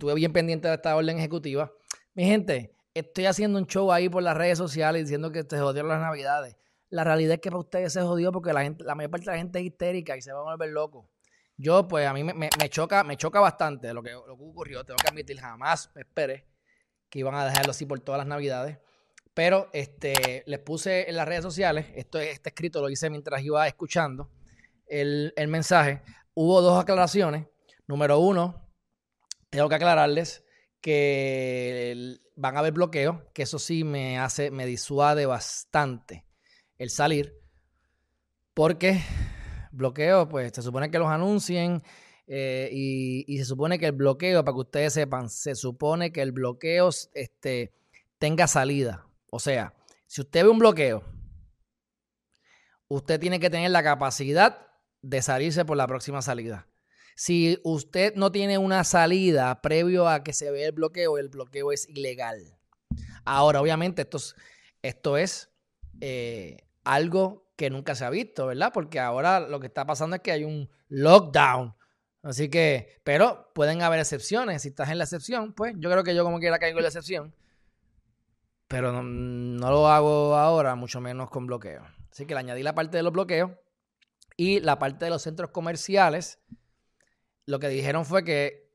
estuve bien pendiente de esta orden ejecutiva. Mi gente, estoy haciendo un show ahí por las redes sociales diciendo que se jodieron las navidades. La realidad es que para ustedes se jodió porque la, gente, la mayor parte de la gente es histérica y se van a volver locos. Yo, pues, a mí me, choca, me choca bastante lo que, ocurrió. Tengo que admitir, jamás me esperé que iban a dejarlo así por todas las navidades. Pero este, les puse en las redes sociales, esto, este escrito lo hice mientras iba escuchando el mensaje. Hubo dos aclaraciones. Número uno, tengo que aclararles que van a haber bloqueos, que eso sí me hace, me disuade bastante el salir, porque bloqueo, pues se supone que los anuncien eh, y, se supone que el bloqueo, para que ustedes sepan, se supone que el bloqueo este, tenga salida. O sea, si usted ve un bloqueo, usted tiene que tener la capacidad de salirse por la próxima salida. Si usted no tiene una salida previo a que se vea el bloqueo, el bloqueo es ilegal. Ahora, obviamente, esto es, esto es eh, algo que nunca se ha visto, ¿verdad? Porque ahora lo que está pasando es que hay un lockdown. Así que, pero pueden haber excepciones. Si estás en la excepción, pues yo creo que yo como quiera caigo en la excepción. Pero no, lo hago ahora, mucho menos con bloqueo. Así que le añadí la parte de los bloqueos y la parte de los centros comerciales. Lo que dijeron fue que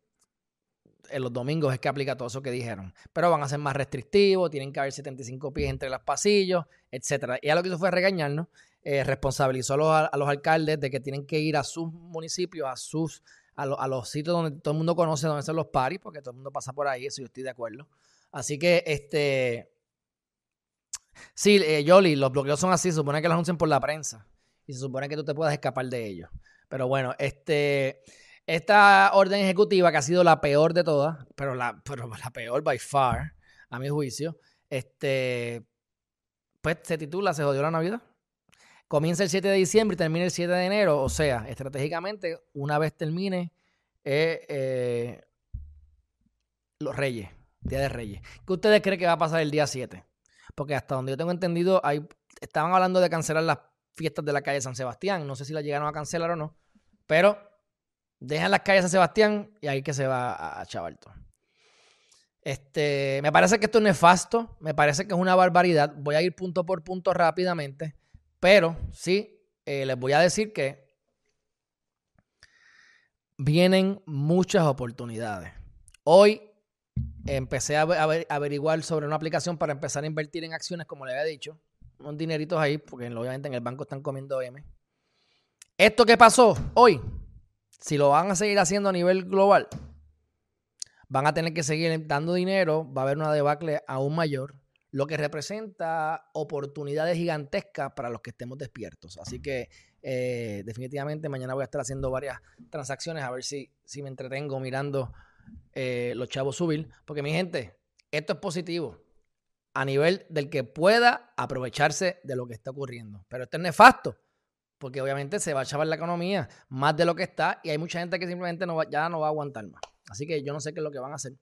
en los domingos es que aplica todo eso que dijeron. Pero van a ser más restrictivos, tienen que haber 75 pies entre los pasillos, etc. Y a lo que hizo fue regañarnos eh, responsabilizó a los, alcaldes de que tienen que ir a sus municipios, a sus a, los sitios donde todo el mundo conoce dónde son los paris, porque todo el mundo pasa por ahí, eso yo estoy de acuerdo. Así que, este, sí, eh, Yoli, los bloqueos son así, se supone que los anuncian por la prensa y se supone que tú te puedas escapar de ellos. Pero bueno, este, esta orden ejecutiva que ha sido la peor de todas, pero la, pero la peor by far, a mi juicio, este, pues se titula Se jodió la Navidad. Comienza el 7 de diciembre y termina el 7 de enero. O sea, estratégicamente, una vez termine eh, eh, los Reyes, Día de Reyes. ¿Qué ustedes creen que va a pasar el día 7? Porque hasta donde yo tengo entendido, hay, estaban hablando de cancelar las fiestas de la calle San Sebastián. No sé si la llegaron a cancelar o no. Pero dejan las calles San Sebastián y ahí que se va a, a Chavalto. Este, me parece que esto es nefasto, me parece que es una barbaridad. Voy a ir punto por punto rápidamente. Pero sí, eh, les voy a decir que vienen muchas oportunidades. Hoy empecé a, averiguar sobre una aplicación para empezar a invertir en acciones, como le había dicho. Unos dineritos ahí, porque obviamente en el banco están comiendo M. Esto que pasó hoy, si lo van a seguir haciendo a nivel global, van a tener que seguir dando dinero, va a haber una debacle aún mayor lo que representa oportunidades gigantescas para los que estemos despiertos. Así que eh, definitivamente mañana voy a estar haciendo varias transacciones a ver si, si me entretengo mirando eh, los chavos subir. Porque mi gente, esto es positivo a nivel del que pueda aprovecharse de lo que está ocurriendo. Pero esto es nefasto, porque obviamente se va a chavar la economía más de lo que está y hay mucha gente que simplemente no ya no va a aguantar más. Así que yo no sé qué es lo que van a hacer.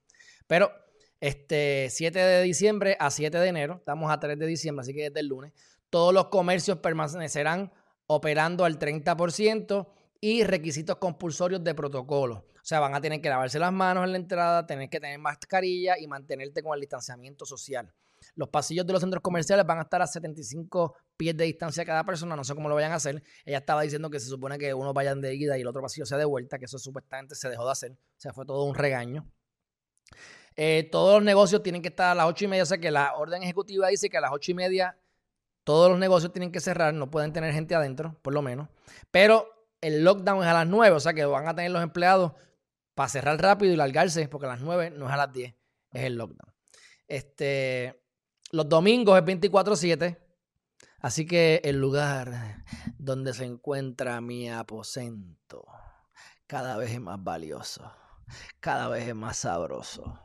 Pero este 7 de diciembre a 7 de enero, estamos a 3 de diciembre, así que desde el lunes, todos los comercios permanecerán operando al 30% y requisitos compulsorios de protocolo. O sea, van a tener que lavarse las manos en la entrada, tener que tener mascarilla y mantenerte con el distanciamiento social. Los pasillos de los centros comerciales van a estar a 75 pies de distancia cada persona, no sé cómo lo vayan a hacer. Ella estaba diciendo que se supone que uno vayan de ida y el otro pasillo sea de vuelta, que eso supuestamente se dejó de hacer. O sea, fue todo un regaño. Eh, todos los negocios tienen que estar a las ocho y media. O sea que la orden ejecutiva dice que a las ocho y media todos los negocios tienen que cerrar, no pueden tener gente adentro, por lo menos. Pero el lockdown es a las nueve, o sea que van a tener los empleados para cerrar rápido y largarse, porque a las nueve no es a las diez, es el lockdown. Este, los domingos es 24-7. Así que el lugar donde se encuentra mi aposento cada vez es más valioso, cada vez es más sabroso.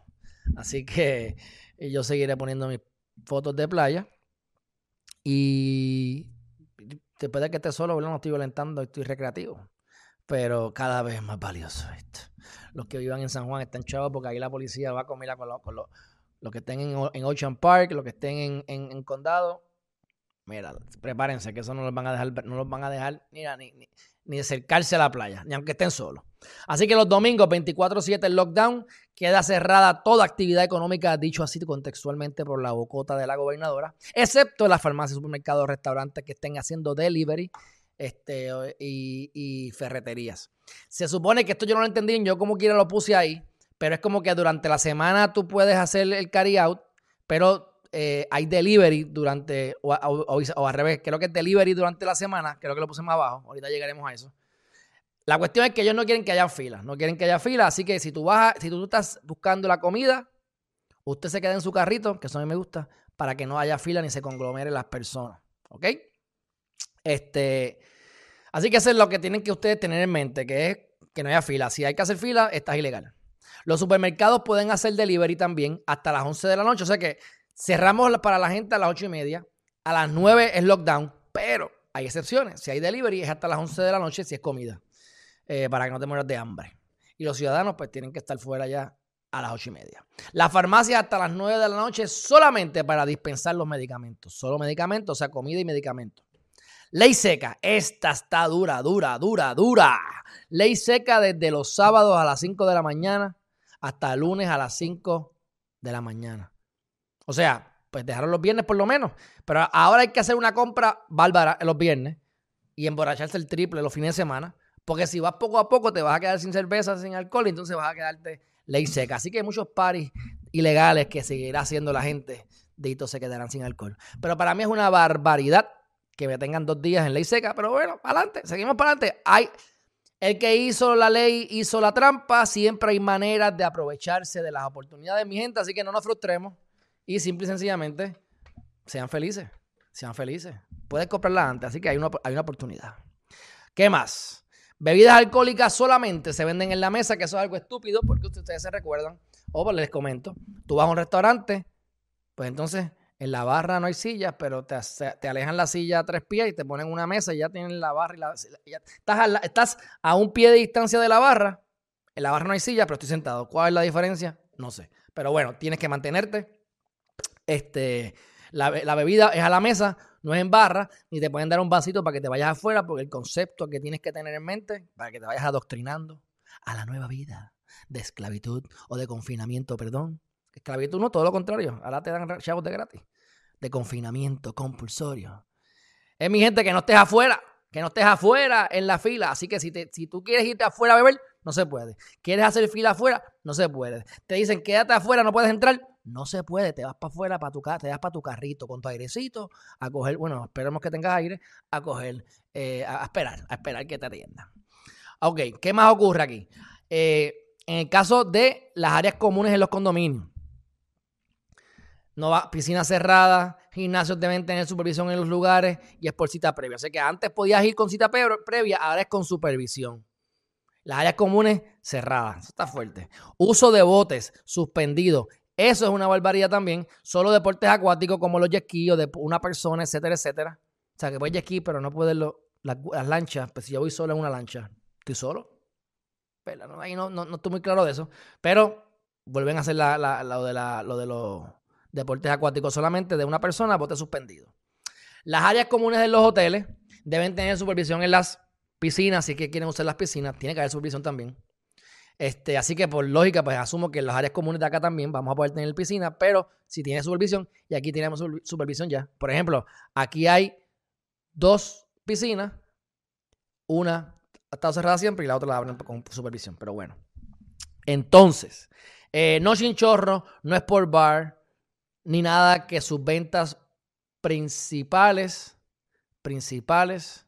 Así que yo seguiré poniendo mis fotos de playa. Y después de que esté solo, no estoy violentando, estoy recreativo. Pero cada vez es más valioso esto. Los que vivan en San Juan están chavos porque ahí la policía va a comer con con los, que estén en, Ocean Park, los que estén en, Condado. Mira, prepárense que eso no los van a dejar, no los van a dejar ni, ni, ni acercarse a la playa, ni aunque estén solos. Así que los domingos 24-7 el lockdown, queda cerrada toda actividad económica, dicho así contextualmente por la bocota de la gobernadora, excepto las farmacias, supermercados, restaurantes que estén haciendo delivery este, y, ferreterías. Se supone que esto yo no lo entendí, yo como quiera lo puse ahí, pero es como que durante la semana tú puedes hacer el carry out, pero eh, hay delivery durante, o, al revés, creo que es delivery durante la semana, creo que lo puse más abajo, ahorita llegaremos a eso. La cuestión es que ellos no quieren que haya fila, no quieren que haya fila, así que si tú vas, si tú estás buscando la comida, usted se queda en su carrito, que eso a mí me gusta, para que no haya fila ni se conglomeren las personas, ¿ok? Este, así que eso es lo que tienen que ustedes tener en mente, que es que no haya fila. Si hay que hacer fila, está ilegal. Los supermercados pueden hacer delivery también hasta las 11 de la noche, o sea que Cerramos para la gente a las 8 y media. A las 9 es lockdown, pero hay excepciones. Si hay delivery es hasta las 11 de la noche si es comida, eh, para que no te mueras de hambre. Y los ciudadanos pues tienen que estar fuera ya a las 8 y media. La farmacia hasta las 9 de la noche solamente para dispensar los medicamentos. Solo medicamentos, o sea, comida y medicamentos. Ley seca. Esta está dura, dura, dura, dura. Ley seca desde los sábados a las 5 de la mañana hasta el lunes a las 5 de la mañana. O sea, pues dejaron los viernes por lo menos. Pero ahora hay que hacer una compra bárbara los viernes y emborracharse el triple los fines de semana. Porque si vas poco a poco te vas a quedar sin cerveza, sin alcohol, y entonces vas a quedarte ley seca. Así que hay muchos paris ilegales que seguirá haciendo la gente. De se quedarán sin alcohol. Pero para mí es una barbaridad que me tengan dos días en ley seca. Pero bueno, para adelante, seguimos para adelante. Hay, el que hizo la ley hizo la trampa. Siempre hay maneras de aprovecharse de las oportunidades, mi gente. Así que no nos frustremos. Y simple y sencillamente, sean felices. Sean felices. Puedes comprarla antes, así que hay una, hay una oportunidad. ¿Qué más? Bebidas alcohólicas solamente se venden en la mesa, que eso es algo estúpido porque ustedes se recuerdan. O pues les comento, tú vas a un restaurante, pues entonces en la barra no hay sillas, pero te, te alejan la silla a tres pies y te ponen una mesa y ya tienen la barra y la... estás, a estás a un pie de distancia de la barra, en la barra no hay silla, pero estoy sentado. ¿Cuál es la diferencia? No sé. Pero bueno, tienes que mantenerte este, la, bebida es a la mesa, no es en barra, ni te pueden dar un vasito para que te vayas afuera, porque el concepto que tienes que tener en mente, para que te vayas adoctrinando a la nueva vida de esclavitud o de confinamiento, perdón. Esclavitud no, todo lo contrario. Ahora te dan chavos de gratis. De confinamiento compulsorio. Es mi gente que no estés afuera, que no estés afuera en la fila. Así que si, te, si tú quieres irte afuera a beber, no se puede. ¿Quieres hacer fila afuera? No se puede. Te dicen quédate afuera, no puedes entrar. No se puede, te vas para afuera, para tu te vas para tu carrito con tu airecito a coger, bueno, esperemos que tengas aire, a coger, eh, a esperar, a esperar que te atiendan. Ok, ¿qué más ocurre aquí? Eh, en el caso de las áreas comunes en los condominios, no va, piscina cerrada, gimnasios deben tener supervisión en los lugares y es por cita previa. O sea que antes podías ir con cita previa, ahora es con supervisión. Las áreas comunes cerradas, eso está fuerte. Uso de botes suspendido eso es una barbaridad también. Solo deportes acuáticos como los jet o de una persona, etcétera, etcétera. O sea, que voy jet ski, pero no puedo lo, las, lanchas. Pues si yo voy solo en una lancha, ¿estoy solo? Pero no, ahí no, no, estoy muy claro de eso. Pero vuelven a hacer lo, de lo de los deportes acuáticos solamente de una persona, bote suspendido. Las áreas comunes de los hoteles deben tener supervisión en las piscinas, si es que quieren usar las piscinas, tiene que haber supervisión también. Este, así que por lógica, pues asumo que en las áreas comunes de acá también vamos a poder tener piscina, pero si tiene supervisión, y aquí tenemos supervisión ya. Por ejemplo, aquí hay dos piscinas, una estado cerrada siempre y la otra la abren con supervisión, pero bueno. Entonces, eh, no chinchorro, no es por bar, ni nada que sus ventas principales, principales,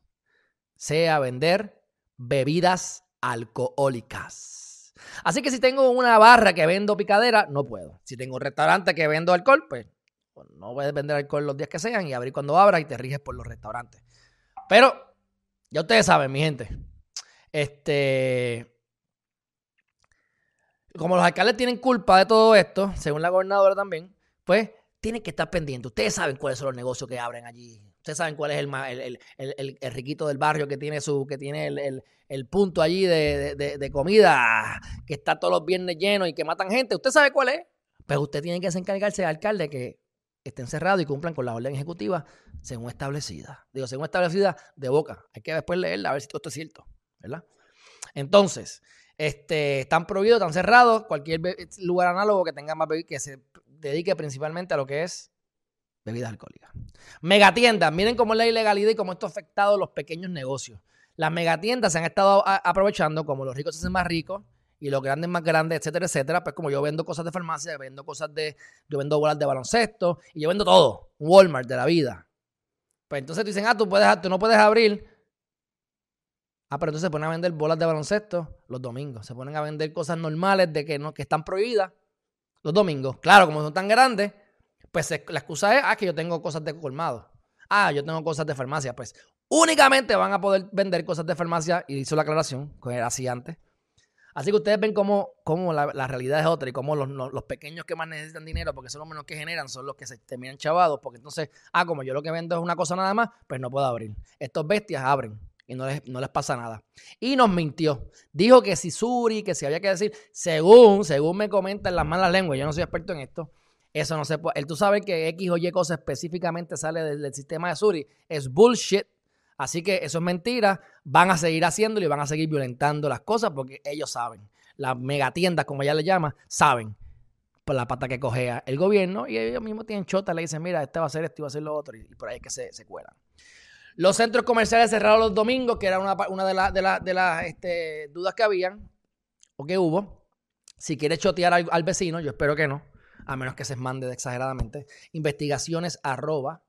sea vender bebidas alcohólicas. Así que si tengo una barra que vendo picadera, no puedo. Si tengo un restaurante que vendo alcohol, pues, no puedes vender alcohol los días que sean y abrir cuando abras y te riges por los restaurantes. Pero, ya ustedes saben, mi gente. Este. Como los alcaldes tienen culpa de todo esto, según la gobernadora también, pues tienen que estar pendientes. Ustedes saben cuáles son los negocios que abren allí Ustedes saben cuál es el, el, el, riquito del barrio que tiene su, que tiene el, punto allí de, comida, que está todos los viernes lleno y que matan gente. ¿Usted sabe cuál es? Pues usted tiene que encargarse de alcalde que estén cerrados y cumplan con la orden ejecutiva según establecida. Digo, según establecida de boca. Hay que después leerla a ver si todo esto es cierto, ¿verdad? Entonces, Este, están prohibidos, están cerrados. Cualquier lugar análogo que tenga más que se dedique principalmente a lo que es bebidas alcohólicas. Megatiendas, miren cómo es la ilegalidad y cómo esto ha afectado a los pequeños negocios. Las megatiendas se han estado aprovechando, como los ricos se hacen más ricos y los grandes más grandes, etcétera, etcétera. Pues como yo vendo cosas de farmacia, vendo cosas de, yo vendo bolas de baloncesto y yo vendo todo, Walmart de la vida. Pues entonces dicen, ah, tú, puedes, tú no puedes abrir. Ah, pero entonces se ponen a vender bolas de baloncesto los domingos. Se ponen a vender cosas normales de que, no, que están prohibidas los domingos. Claro, como son tan grandes, pues la excusa es, ah, que yo tengo cosas de colmado. Ah, yo tengo cosas de farmacia. Pues únicamente van a poder vender cosas de farmacia, y hizo la aclaración, que era así antes. Así que ustedes ven cómo, cómo la, realidad es otra y cómo los, los, pequeños que más necesitan dinero, porque son los menos que generan, son los que se terminan chavados, porque entonces, ah, como yo lo que vendo es una cosa nada más, pues no puedo abrir. Estos bestias abren y no les, no les pasa nada. Y nos mintió. Dijo que si Suri, que si había que decir, según, según me comentan las malas lenguas, yo no soy experto en esto, eso no se puede. Tú sabes que X o Y cosa específicamente sale del, sistema de Suri. Es bullshit. Así que eso es mentira. Van a seguir haciéndolo y van a seguir violentando las cosas porque ellos saben. Las megatiendas, como ella le llama, saben por la pata que cogea el gobierno y ellos mismos tienen chota. Le dicen, mira, este va a hacer esto y va a hacer lo otro. Y, por ahí es que se, se cuelan. Los centros comerciales cerrados los domingos, que era una, de, de, las este, dudas que habían o que hubo. Si quieres chotear al vecino, yo espero que no a menos que se mande exageradamente, investigaciones arroba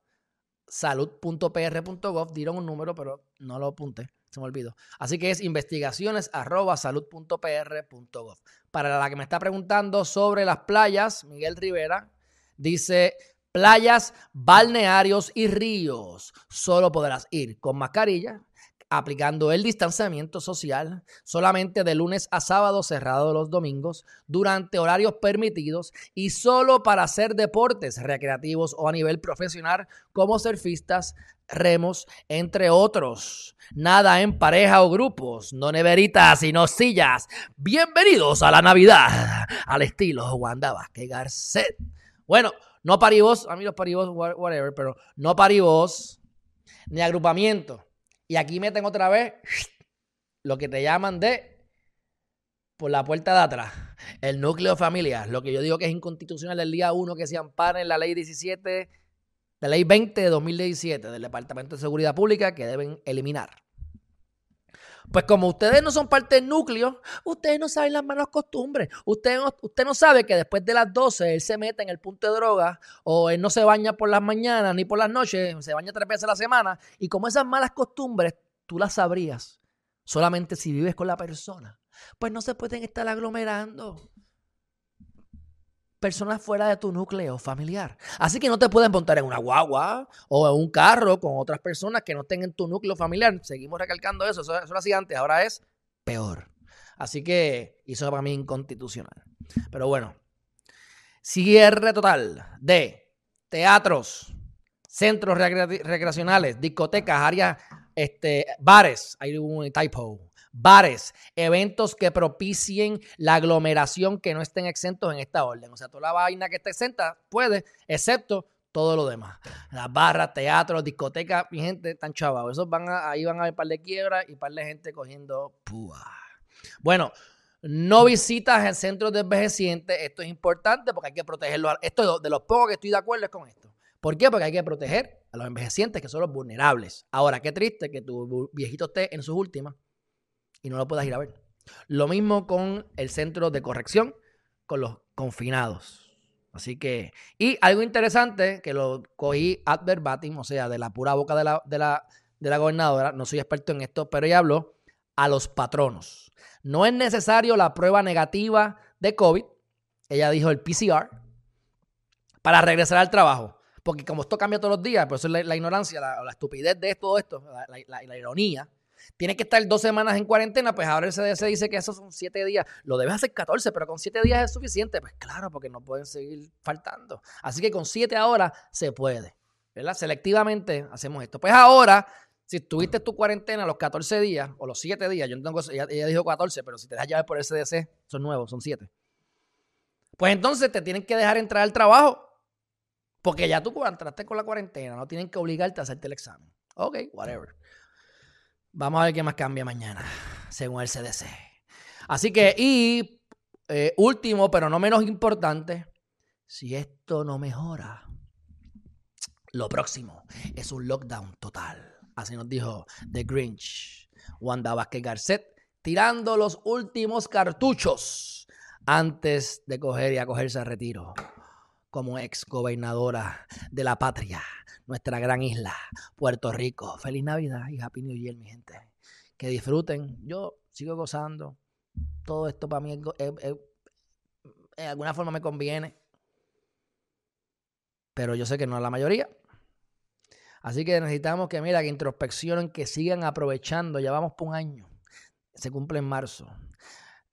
salud.pr.gov, dieron un número, pero no lo apunté, se me olvidó. Así que es investigaciones arroba salud.pr.gov. Para la que me está preguntando sobre las playas, Miguel Rivera dice, playas, balnearios y ríos, solo podrás ir con mascarilla, aplicando el distanciamiento social solamente de lunes a sábado, cerrado los domingos, durante horarios permitidos y solo para hacer deportes recreativos o a nivel profesional como surfistas, remos, entre otros. Nada en pareja o grupos, no neveritas, sino sillas. Bienvenidos a la Navidad, al estilo Wanda Vázquez Garcet. Bueno, no paribos, a mí los paribos, whatever, pero no paribos ni agrupamiento y aquí meten otra vez lo que te llaman de por la puerta de atrás. El núcleo familiar. Lo que yo digo que es inconstitucional el día 1 que se ampara en la ley 17, la ley 20 de 2017 del Departamento de Seguridad Pública que deben eliminar. Pues como ustedes no son parte del núcleo, ustedes no saben las malas costumbres. Usted no, usted no sabe que después de las 12 él se mete en el punto de droga o él no se baña por las mañanas ni por las noches, se baña tres veces a la semana. Y como esas malas costumbres tú las sabrías solamente si vives con la persona, pues no se pueden estar aglomerando personas fuera de tu núcleo familiar. Así que no te pueden montar en una guagua o en un carro con otras personas que no estén en tu núcleo familiar. Seguimos recalcando eso. Eso, eso lo antes, ahora es peor. Así que eso para mí inconstitucional. Pero bueno, cierre total de teatros, centros recreacionales, discotecas, áreas, este, bares. Hay un typo bares, eventos que propicien la aglomeración que no estén exentos en esta orden. O sea, toda la vaina que esté exenta puede, excepto todo lo demás. Las barras, teatros, discotecas, mi gente, están chavados. Esos van a, ahí van a haber par de quiebras y par de gente cogiendo púa. Bueno, no visitas en centros de envejecientes. Esto es importante porque hay que protegerlos. Esto de los pocos que estoy de acuerdo es con esto. ¿Por qué? Porque hay que proteger a los envejecientes que son los vulnerables. Ahora, qué triste que tu viejito esté en sus últimas y no lo puedas ir a ver. Lo mismo con el centro de corrección, con los confinados. Así que, y algo interesante que lo cogí ad verbatim, o sea, de la pura boca de la, de la, de la gobernadora, no soy experto en esto, pero ella habló a los patronos. No es necesario la prueba negativa de COVID, ella dijo el PCR, para regresar al trabajo. Porque como esto cambia todos los días, por eso es la, ignorancia, la, la, estupidez de todo esto, la ironía, tiene que estar dos semanas en cuarentena, pues ahora el CDC dice que esos son siete días. Lo debes hacer 14, pero con siete días es suficiente. Pues claro, porque no pueden seguir faltando. Así que con siete ahora se puede. ¿Verdad? Selectivamente hacemos esto. Pues ahora, si tuviste tu cuarentena los 14 días o los siete días, yo no tengo, ella, ella dijo 14, pero si te dejas llevar por el CDC, son nuevos, son siete. Pues entonces te tienen que dejar entrar al trabajo. Porque ya tú entraste con la cuarentena, no tienen que obligarte a hacerte el examen. Ok, whatever. Vamos a ver qué más cambia mañana, según el CDC. Así que, y eh, último, pero no menos importante, si esto no mejora, lo próximo es un lockdown total. Así nos dijo The Grinch, Wanda Vázquez Garcet, tirando los últimos cartuchos antes de coger y acogerse a retiro como ex gobernadora de la patria, nuestra gran isla, Puerto Rico. Feliz Navidad y Happy New Year, mi gente. Que disfruten. Yo sigo gozando. Todo esto para mí de alguna forma me conviene. Pero yo sé que no es la mayoría. Así que necesitamos que, mira, que introspeccionen, que sigan aprovechando. Ya vamos por un año. Se cumple en marzo.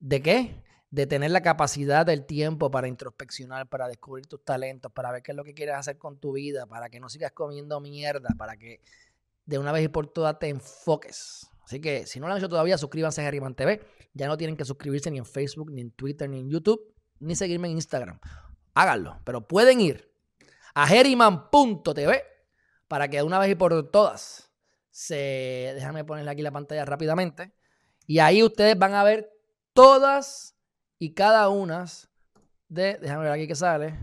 ¿De qué? De tener la capacidad del tiempo para introspeccionar, para descubrir tus talentos, para ver qué es lo que quieres hacer con tu vida, para que no sigas comiendo mierda, para que de una vez y por todas te enfoques. Así que si no lo han hecho todavía, suscríbanse a Geriman TV. Ya no tienen que suscribirse ni en Facebook, ni en Twitter, ni en YouTube, ni seguirme en Instagram. Háganlo, pero pueden ir a geriman.tv para que de una vez y por todas se... Déjame ponerle aquí la pantalla rápidamente. Y ahí ustedes van a ver todas y cada una de, déjame ver aquí que sale.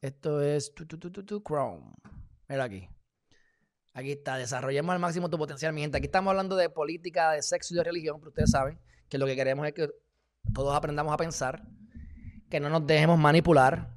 Esto es Chrome. Mira aquí. Aquí está, desarrollemos al máximo tu potencial, mi gente. Aquí estamos hablando de política, de sexo y de religión, pero ustedes saben que lo que queremos es que todos aprendamos a pensar, que no nos dejemos manipular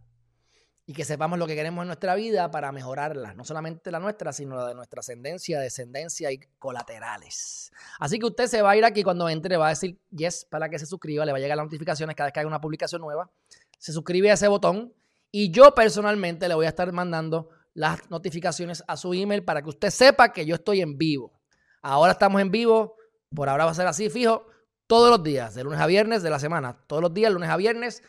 y que sepamos lo que queremos en nuestra vida para mejorarla, no solamente la nuestra, sino la de nuestra ascendencia, descendencia y colaterales. Así que usted se va a ir aquí cuando entre, va a decir yes para que se suscriba, le va a llegar las notificaciones cada vez que haya una publicación nueva, se suscribe a ese botón y yo personalmente le voy a estar mandando las notificaciones a su email para que usted sepa que yo estoy en vivo. Ahora estamos en vivo, por ahora va a ser así, fijo, todos los días, de lunes a viernes de la semana, todos los días, lunes a viernes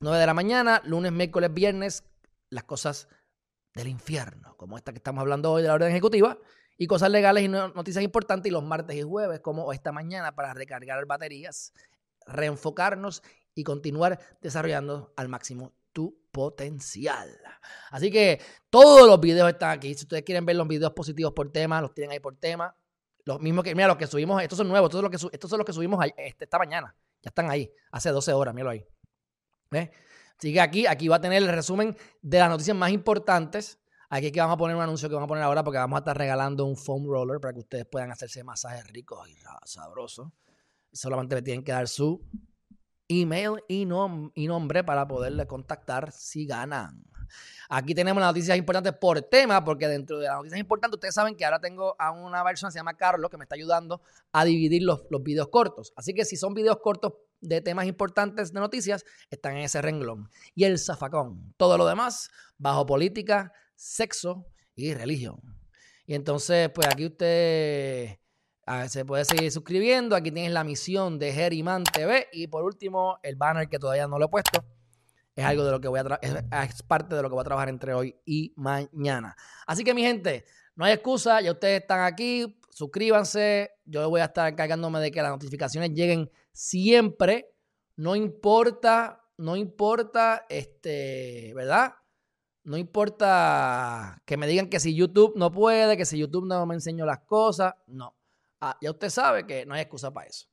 9 de la mañana, lunes, miércoles, viernes, las cosas del infierno, como esta que estamos hablando hoy de la orden ejecutiva, y cosas legales y noticias importantes, y los martes y jueves, como esta mañana, para recargar baterías, reenfocarnos y continuar desarrollando al máximo tu potencial. Así que todos los videos están aquí. Si ustedes quieren ver los videos positivos por tema, los tienen ahí por tema. Los mismos que, mira, los que subimos, estos son nuevos, estos son los que, estos son los que subimos este, esta mañana. Ya están ahí, hace 12 horas, míralo ahí. Así que aquí, aquí va a tener el resumen de las noticias más importantes. Aquí que vamos a poner un anuncio que vamos a poner ahora porque vamos a estar regalando un foam roller para que ustedes puedan hacerse masajes ricos y sabrosos. Solamente me tienen que dar su email y, y nombre para poderle contactar si ganan. Aquí tenemos las noticias importantes por tema, porque dentro de las noticias importantes, ustedes saben que ahora tengo a una persona que se llama Carlos que me está ayudando a dividir los, los videos cortos. Así que si son videos cortos de temas importantes de noticias están en ese renglón. Y el zafacón. Todo lo demás, bajo política, sexo y religión. Y entonces, pues aquí usted ah, se puede seguir suscribiendo. Aquí tienes la misión de Geriman TV. Y por último, el banner que todavía no lo he puesto. Es algo de lo que voy a es, es parte de lo que voy a trabajar entre hoy y mañana. Así que, mi gente, no hay excusa. Ya ustedes están aquí. Suscríbanse. Yo voy a estar encargándome de que las notificaciones lleguen siempre, no importa, no importa, este, ¿verdad? No importa que me digan que si YouTube no puede, que si YouTube no me enseñó las cosas, no. Ah, ya usted sabe que no hay excusa para eso.